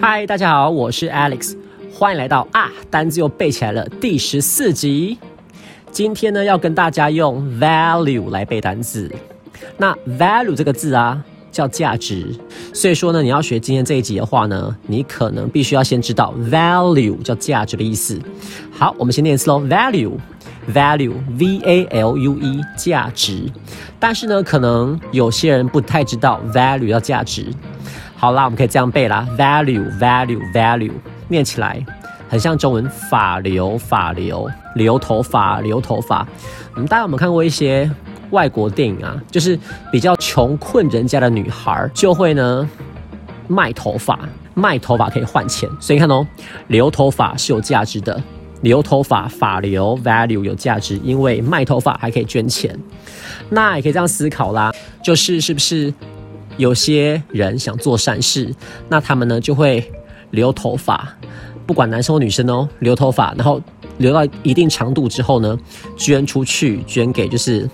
嗨，大家好，我是 Alex，欢迎来到啊，单字又背起来了第十四集。今天呢，要跟大家用 value 来背单字。那 value 这个字啊，叫价值。所以说呢，你要学今天这一集的话呢，你可能必须要先知道 value 叫价值的意思。好，我们先念一次喽，value Value，V A L U E，价值。但是呢，可能有些人不太知道 value 要价值。好啦，我们可以这样背啦，value，value，value，念起来很像中文法流，发流，留头发，留头发。嗯，大家有没有看过一些外国电影啊？就是比较穷困人家的女孩就会呢卖头发，卖头发可以换钱。所以你看哦，留头发是有价值的，留头发发留 value 有价值，因为卖头发还可以捐钱。那也可以这样思考啦，就是是不是？有些人想做善事，那他们呢就会留头发，不管男生或女生哦，留头发，然后留到一定长度之后呢，捐出去，捐给就是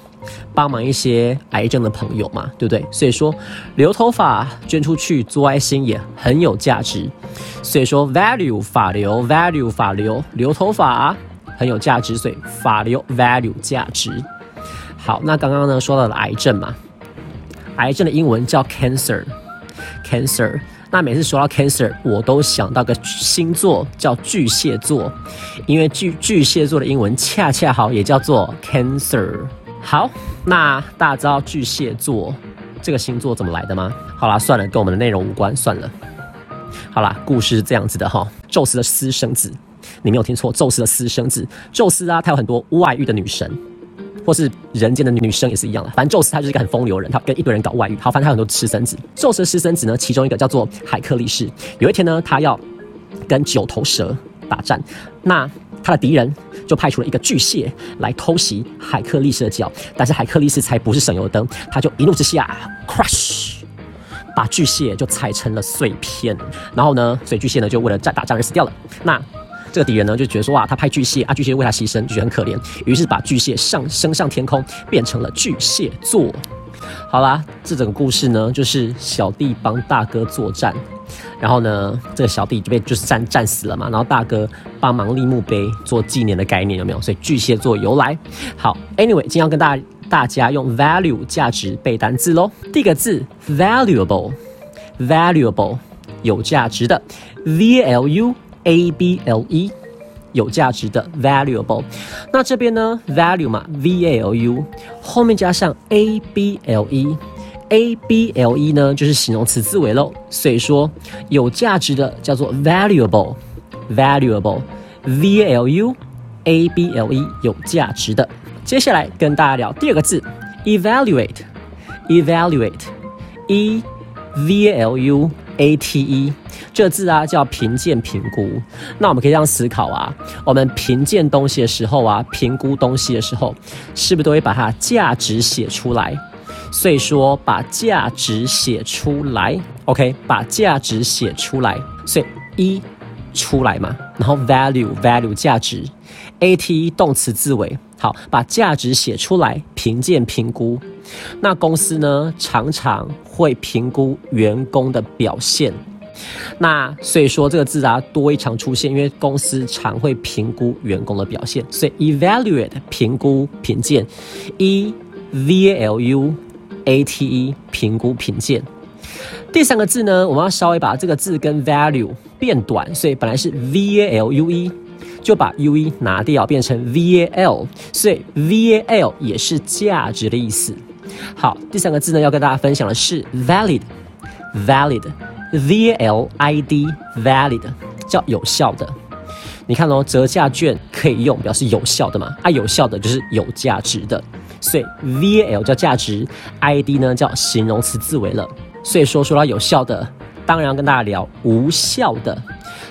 帮忙一些癌症的朋友嘛，对不对？所以说留头发捐出去做爱心也很有价值。所以说 value 发留 value 发留留头发很有价值，所以发留 value 价值。好，那刚刚呢说到了癌症嘛。癌症的英文叫 cancer，cancer。那每次说到 cancer，我都想到个星座叫巨蟹座，因为巨巨蟹座的英文恰恰好也叫做 cancer。好，那大家知道巨蟹座这个星座怎么来的吗？好啦，算了，跟我们的内容无关，算了。好啦，故事是这样子的哈，宙斯的私生子，你没有听错，宙斯的私生子，宙斯啊，他有很多外遇的女神。或是人间的女生也是一样的，反正宙斯他就是一个很风流人，他跟一堆人搞外遇。好，反正他有很多私生子。宙斯的私生子呢，其中一个叫做海克力士。有一天呢，他要跟九头蛇打战，那他的敌人就派出了一个巨蟹来偷袭海克力士的脚，但是海克力士才不是省油的灯，他就一怒之下 crush 把巨蟹就踩成了碎片。然后呢，所以巨蟹呢就为了战打仗而死掉了。那这个敌人呢就觉得说哇，他派巨蟹啊，巨蟹为他牺牲，就觉得很可怜，于是把巨蟹上升上天空，变成了巨蟹座。好啦，这整个故事呢，就是小弟帮大哥作战，然后呢，这个小弟就被就是战战死了嘛，然后大哥帮忙立墓碑做纪念的概念有没有？所以巨蟹座由来。好，Anyway，今天要跟大大家用 value 价值背单字喽。第一个字 valuable，valuable 有价值的，v l u。A B L E 有价值的 valuable，那这边呢 value 嘛 V A L U 后面加上 A B L E，A B L E 呢就是形容词字尾喽，所以说有价值的叫做 valuable，valuable V A L U A B L E 有价值的。接下来跟大家聊第二个字，evaluate，evaluate，e-v-a-l-u-a-t-e。这字啊叫评鉴评估，那我们可以这样思考啊，我们评鉴东西的时候啊，评估东西的时候，是不是都会把它价值写出来？所以说把价值写出来，OK，把价值写出来，所以一出来嘛，然后 value value 价值，at 动词字尾，好，把价值写出来，评鉴评估。那公司呢常常会评估员工的表现。那所以说这个字啊多一常出现，因为公司常会评估员工的表现，所以 evaluate 评估评鉴，E V A L U A T E 评估评鉴。第三个字呢，我们要稍微把这个字跟 value 变短，所以本来是 v a l u e，就把 u e 拿掉，变成 v a l，所以 v a l 也是价值的意思。好，第三个字呢要跟大家分享的是 valid，valid valid valid，叫有效的，你看哦，折价券可以用，表示有效的嘛？啊，有效的就是有价值的，所以 val 叫价值，id 呢叫形容词字尾了。所以说说到有效的，当然要跟大家聊无效的，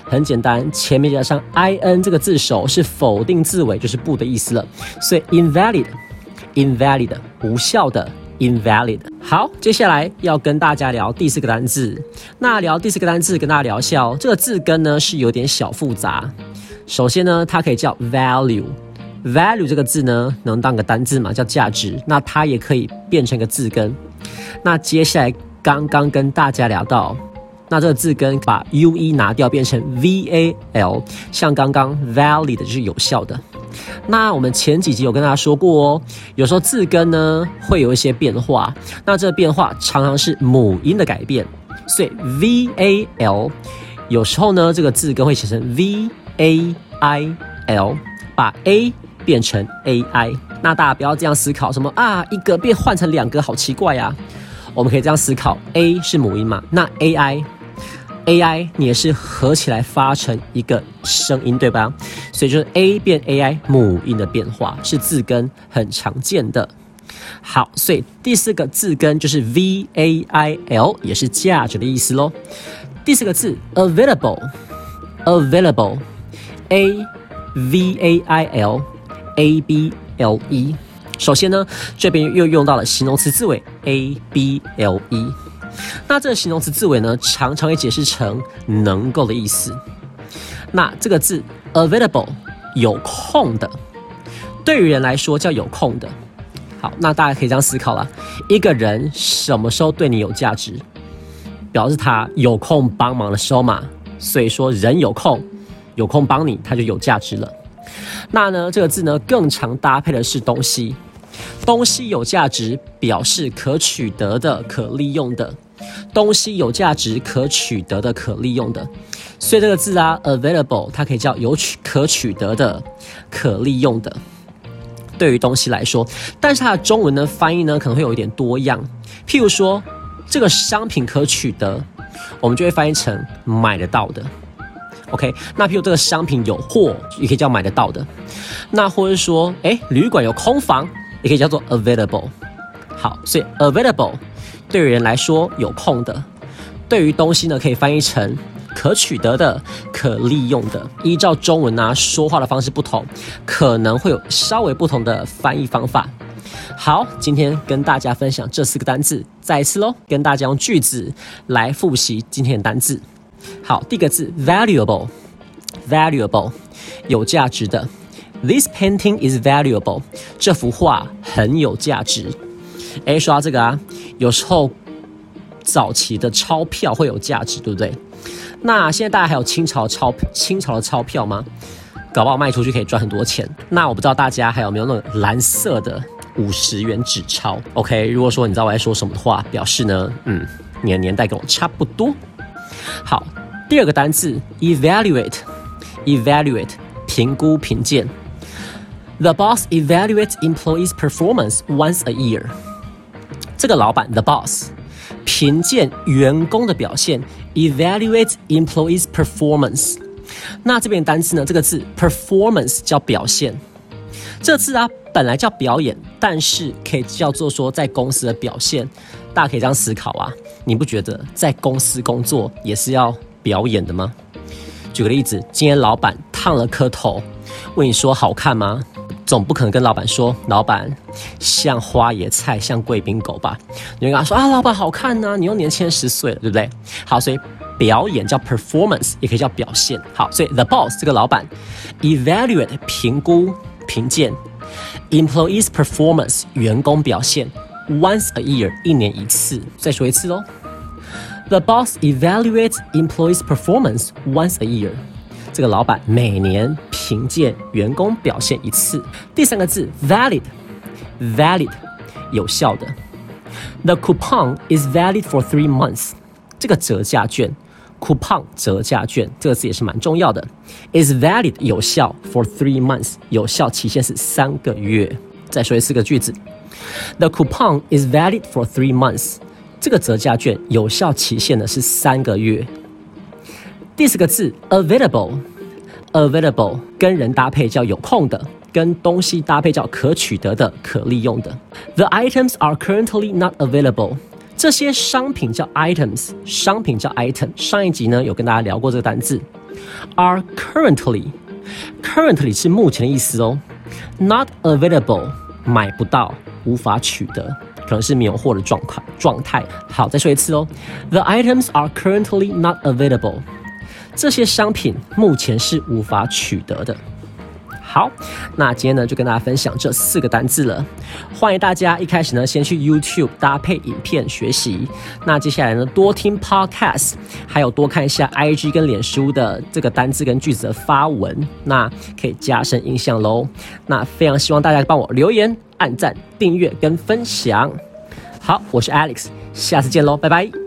很简单，前面加上 in 这个字首是否定字尾，就是不的意思了。所以 invalid invalid 无效的。invalid。好，接下来要跟大家聊第四个单字。那聊第四个单字，跟大家聊一下哦。这个字根呢是有点小复杂。首先呢，它可以叫 value value 这个字呢，能当个单字嘛，叫价值。那它也可以变成个字根。那接下来刚刚跟大家聊到，那这个字根把 u e 拿掉，变成 v a l，像刚刚 valid 就是有效的。那我们前几集有跟大家说过哦，有时候字根呢会有一些变化，那这个变化常常是母音的改变，所以 v a l 有时候呢这个字根会写成 v a i l，把 a 变成 a i。那大家不要这样思考，什么啊一个变换成两个，好奇怪呀。我们可以这样思考，a 是母音嘛，那 a i。A I 你也是合起来发成一个声音，对吧？所以就是 A 变 A I 母音的变化是字根很常见的。好，所以第四个字根就是 V A I L，也是价值的意思喽。第四个字 Available，Available，A V A I L A B L E。首先呢，这边又用到了形容词字尾 A B L E。那这个形容词字尾呢，常常会解释成能够的意思。那这个字 available 有空的，对于人来说叫有空的。好，那大家可以这样思考了：一个人什么时候对你有价值？表示他有空帮忙的时候嘛。所以说，人有空，有空帮你，他就有价值了。那呢，这个字呢，更常搭配的是东西。东西有价值，表示可取得的、可利用的。东西有价值、可取得的、可利用的，所以这个字啊，available，它可以叫有取、可取得的、可利用的。对于东西来说，但是它的中文呢翻译呢可能会有一点多样。譬如说，这个商品可取得，我们就会翻译成买得到的。OK，那譬如这个商品有货，也可以叫买得到的。那或者说，哎，旅馆有空房，也可以叫做 available。好，所以 available。对于人来说有空的，对于东西呢可以翻译成可取得的、可利用的。依照中文啊说话的方式不同，可能会有稍微不同的翻译方法。好，今天跟大家分享这四个单字，再一次喽，跟大家用句子来复习今天的单字。好，第一个字 valuable，valuable 有价值的。This painting is valuable，这幅画很有价值。哎，说到这个啊，有时候早期的钞票会有价值，对不对？那现在大家还有清朝钞清朝的钞票吗？搞不好卖出去可以赚很多钱。那我不知道大家还有没有那种蓝色的五十元纸钞？OK，如果说你知道我在说什么的话，表示呢，嗯，你的年代跟我差不多。好，第二个单词 evaluate，evaluate 评估评鉴。The boss evaluates employees' performance once a year. 这个老板 the boss 评鉴员工的表现，evaluate employees performance。那这边单词呢？这个字 performance 叫表现。这字啊本来叫表演，但是可以叫做说在公司的表现。大家可以这样思考啊，你不觉得在公司工作也是要表演的吗？举个例子，今天老板烫了颗头，问你说好看吗？总不可能跟老板说，老板像花野菜，像贵宾狗吧？你会跟他说啊，老板好看呢，你又年轻十岁了，对不对？好，所以表演叫 performance，也可以叫表现。好，所以 the boss 这个老板 evaluate 评估评鉴 employees performance 员工表现 once a year 一年一次。再说一次喽，the boss evaluates employees performance once a year。这个老板每年评鉴员工表现一次。第三个字 valid，valid 有效的。The coupon is valid for three months。这个折价券，coupon 折价券这个字也是蛮重要的。is valid 有效 for three months，有效期限是三个月。再说一次个句子，The coupon is valid for three months。这个折价券有效期限呢是三个月。第四个字 available Available 跟人搭配叫有空的，跟东西搭配叫可取得的、可利用的。The items are currently not available。这些商品叫 items，商品叫 item。上一集呢有跟大家聊过这个单字，are currently，currently 是目前的意思哦。Not available 买不到，无法取得，可能是没有货的状况状态。好，再说一次哦。The items are currently not available。这些商品目前是无法取得的。好。那今天呢就跟大家分享这四个单字了。欢迎大家一开始呢先去 YouTube 搭配影片学习，那接下来呢多听 Podcast，还有多看一下 IG 跟脸书的这个单字跟句子的发文，那可以加深印象喽。那非常希望大家帮我留言、按赞、订阅跟分享。好，我是 Alex，下次见喽，拜拜。